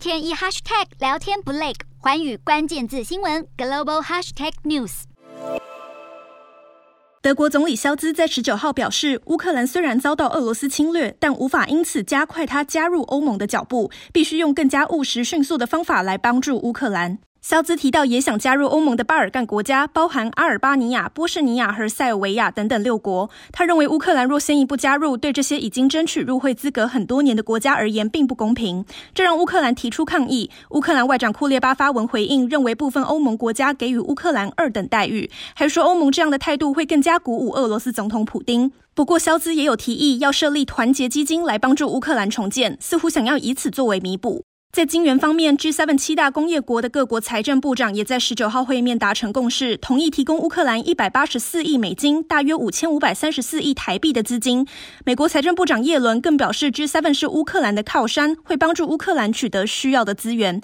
天一 hashtag 聊天不累，环宇关键字新闻 global hashtag news。德国总理肖兹在十九号表示，乌克兰虽然遭到俄罗斯侵略，但无法因此加快他加入欧盟的脚步，必须用更加务实、迅速的方法来帮助乌克兰。肖兹提到，也想加入欧盟的巴尔干国家，包含阿尔巴尼亚、波士尼亚和塞尔维亚等等六国。他认为，乌克兰若先一步加入，对这些已经争取入会资格很多年的国家而言，并不公平。这让乌克兰提出抗议。乌克兰外长库列巴发文回应，认为部分欧盟国家给予乌克兰二等待遇，还说欧盟这样的态度会更加鼓舞俄罗斯总统普丁。不过，肖兹也有提议要设立团结基金来帮助乌克兰重建，似乎想要以此作为弥补。在金援方面，G7 七大工业国的各国财政部长也在十九号会面达成共识，同意提供乌克兰一百八十四亿美金，大约五千五百三十四亿台币的资金。美国财政部长耶伦更表示，G7 是乌克兰的靠山，会帮助乌克兰取得需要的资源。